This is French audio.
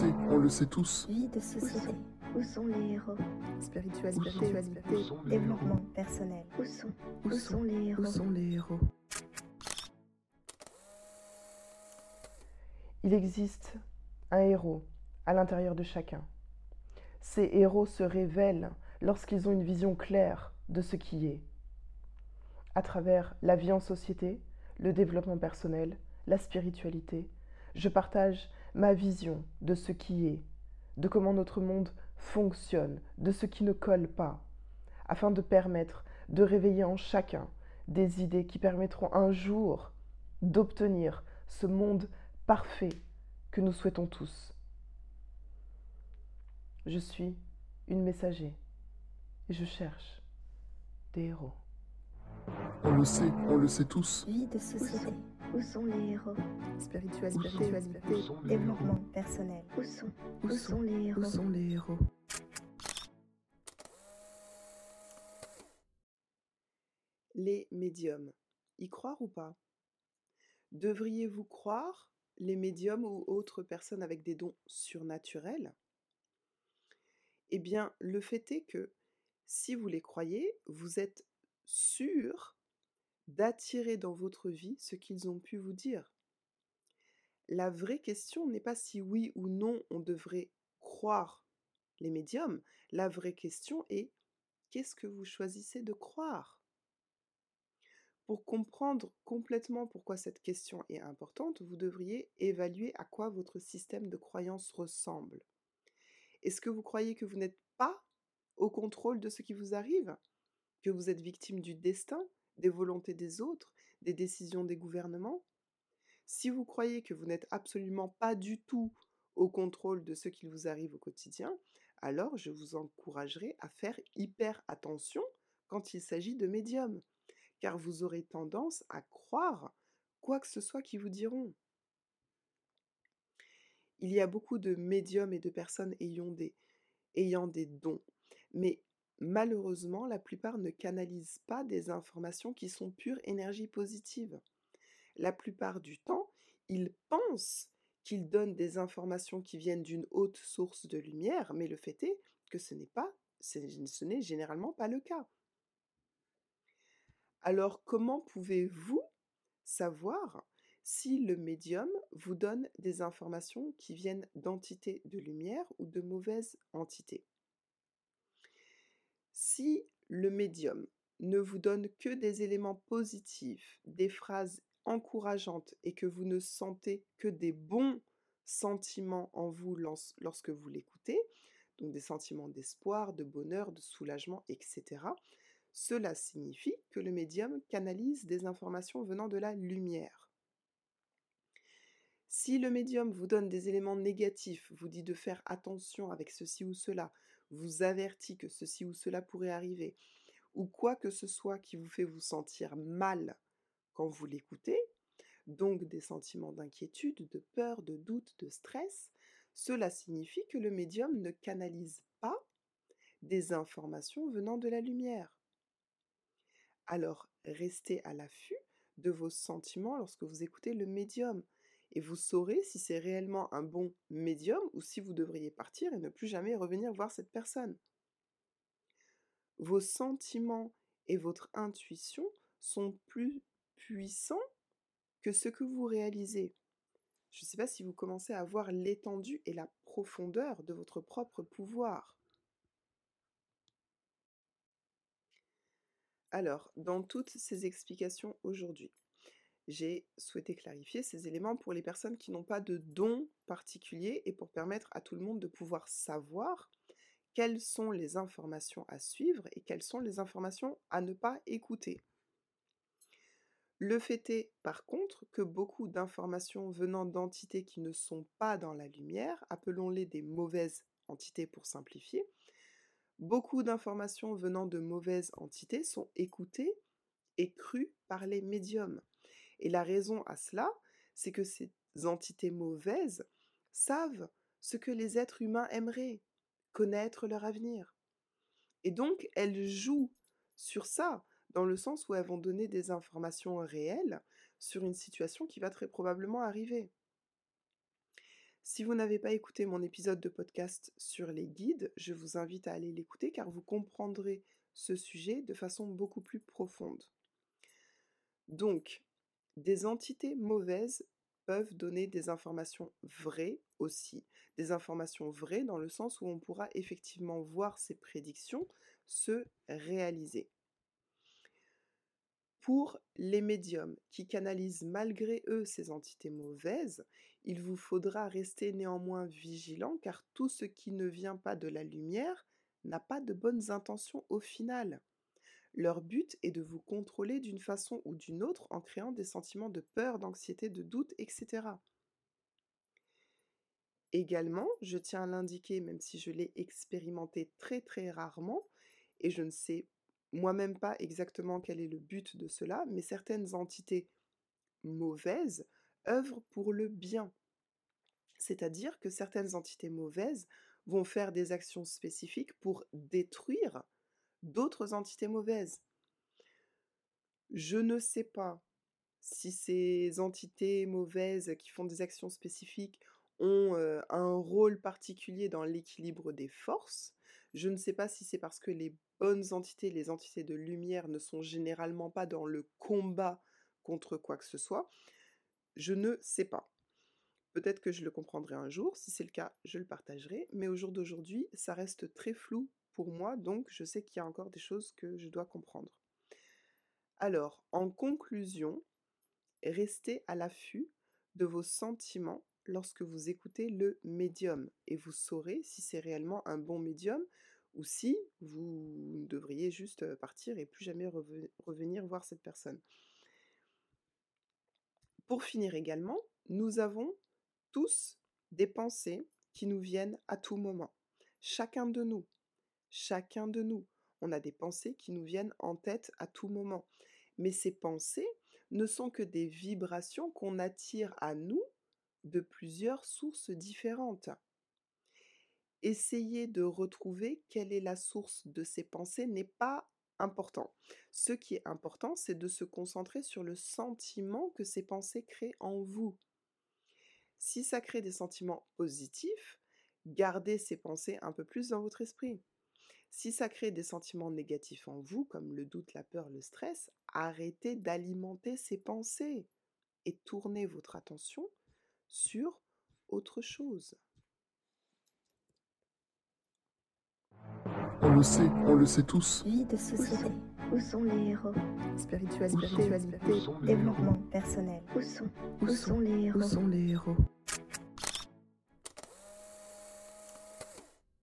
sait, on le sait tous. Vie de société. Où sont les héros? Spiritualité. Spiritualité. Développement personnel. Où sont Où sont les héros? Où sont les héros? Il existe un héros à l'intérieur de chacun. Ces héros se révèlent lorsqu'ils ont une vision claire de ce qui est. À travers la vie en société, le développement personnel, la spiritualité, je partage ma vision de ce qui est, de comment notre monde fonctionne, de ce qui ne colle pas, afin de permettre de réveiller en chacun des idées qui permettront un jour d'obtenir ce monde parfait que nous souhaitons tous. Je suis une messager et je cherche des héros. On le sait, on le sait tous. Vie de société. Où sont les héros? Spiritualité. Spiritualité. Développement personnel. Où sont Où sont les héros? Où sont les héros? Les médiums. Y croire ou pas? Devriez-vous croire les médiums ou autres personnes avec des dons surnaturels? Eh bien, le fait est que si vous les croyez, vous êtes sûr d'attirer dans votre vie ce qu'ils ont pu vous dire. La vraie question n'est pas si oui ou non on devrait croire les médiums. La vraie question est qu'est-ce que vous choisissez de croire? Pour comprendre complètement pourquoi cette question est importante, vous devriez évaluer à quoi votre système de croyance ressemble. Est-ce que vous croyez que vous n'êtes pas au contrôle de ce qui vous arrive? Que vous êtes victime du destin, des volontés des autres, des décisions des gouvernements Si vous croyez que vous n'êtes absolument pas du tout au contrôle de ce qui vous arrive au quotidien, alors je vous encouragerai à faire hyper attention quand il s'agit de médiums, car vous aurez tendance à croire quoi que ce soit qu'ils vous diront. Il y a beaucoup de médiums et de personnes ayant des, ayant des dons, mais malheureusement, la plupart ne canalisent pas des informations qui sont pure énergie positive. La plupart du temps, ils pensent qu'ils donnent des informations qui viennent d'une haute source de lumière, mais le fait est que ce n'est ce n'est généralement pas le cas. Alors comment pouvez-vous savoir si le médium vous donne des informations qui viennent d'entités de lumière ou de mauvaises entités? Si le médium ne vous donne que des éléments positifs, des phrases encourageantes et que vous ne sentez que des bons sentiments en vous lorsque vous l'écoutez, donc des sentiments d'espoir, de bonheur, de soulagement, etc., cela signifie que le médium canalise des informations venant de la lumière. Si le médium vous donne des éléments négatifs, vous dit de faire attention avec ceci ou cela, vous avertit que ceci ou cela pourrait arriver, ou quoi que ce soit qui vous fait vous sentir mal quand vous l'écoutez, donc des sentiments d'inquiétude, de peur, de doute, de stress, cela signifie que le médium ne canalise pas des informations venant de la lumière. Alors restez à l'affût de vos sentiments lorsque vous écoutez le médium et vous saurez si c'est réellement un bon médium ou si vous devriez partir et ne plus jamais revenir voir cette personne. Vos sentiments et votre intuition sont plus puissants que ce que vous réalisez. Je ne sais pas si vous commencez à voir l'étendue et la profondeur de votre propre pouvoir. Alors, dans toutes ces explications aujourd'hui, j'ai souhaité clarifier ces éléments pour les personnes qui n'ont pas de don particulier et pour permettre à tout le monde de pouvoir savoir quelles sont les informations à suivre et quelles sont les informations à ne pas écouter. Le fait est, par contre, que beaucoup d'informations venant d'entités qui ne sont pas dans la lumière, appelons-les des mauvaises entités pour simplifier, beaucoup d'informations venant de mauvaises entités sont écoutées et crues par les médiums. Et la raison à cela, c'est que ces entités mauvaises savent ce que les êtres humains aimeraient, connaître leur avenir. Et donc, elles jouent sur ça, dans le sens où elles vont donner des informations réelles sur une situation qui va très probablement arriver. Si vous n'avez pas écouté mon épisode de podcast sur les guides, je vous invite à aller l'écouter car vous comprendrez ce sujet de façon beaucoup plus profonde. Donc, des entités mauvaises peuvent donner des informations vraies aussi, des informations vraies dans le sens où on pourra effectivement voir ces prédictions se réaliser. Pour les médiums qui canalisent malgré eux ces entités mauvaises, il vous faudra rester néanmoins vigilant car tout ce qui ne vient pas de la lumière n'a pas de bonnes intentions au final. Leur but est de vous contrôler d'une façon ou d'une autre en créant des sentiments de peur, d'anxiété, de doute, etc. Également, je tiens à l'indiquer, même si je l'ai expérimenté très très rarement, et je ne sais moi-même pas exactement quel est le but de cela, mais certaines entités mauvaises œuvrent pour le bien. C'est-à-dire que certaines entités mauvaises vont faire des actions spécifiques pour détruire d'autres entités mauvaises. Je ne sais pas si ces entités mauvaises qui font des actions spécifiques ont euh, un rôle particulier dans l'équilibre des forces. Je ne sais pas si c'est parce que les bonnes entités, les entités de lumière, ne sont généralement pas dans le combat contre quoi que ce soit. Je ne sais pas. Peut-être que je le comprendrai un jour, si c'est le cas, je le partagerai, mais au jour d'aujourd'hui, ça reste très flou moi, donc je sais qu'il y a encore des choses que je dois comprendre. Alors, en conclusion, restez à l'affût de vos sentiments lorsque vous écoutez le médium et vous saurez si c'est réellement un bon médium ou si vous devriez juste partir et plus jamais revenir voir cette personne. Pour finir également, nous avons tous des pensées qui nous viennent à tout moment. Chacun de nous, chacun de nous, on a des pensées qui nous viennent en tête à tout moment. Mais ces pensées ne sont que des vibrations qu'on attire à nous de plusieurs sources différentes. Essayer de retrouver quelle est la source de ces pensées n'est pas important. Ce qui est important, c'est de se concentrer sur le sentiment que ces pensées créent en vous. Si ça crée des sentiments positifs, gardez ces pensées un peu plus dans votre esprit. Si ça crée des sentiments négatifs en vous, comme le doute, la peur, le stress, arrêtez d'alimenter ces pensées et tournez votre attention sur autre chose. On le sait, on le sait tous. Vie de société. Où sont les héros? Spiritualité. Développement personnel. Où sont Où sont les héros? Où sont les héros?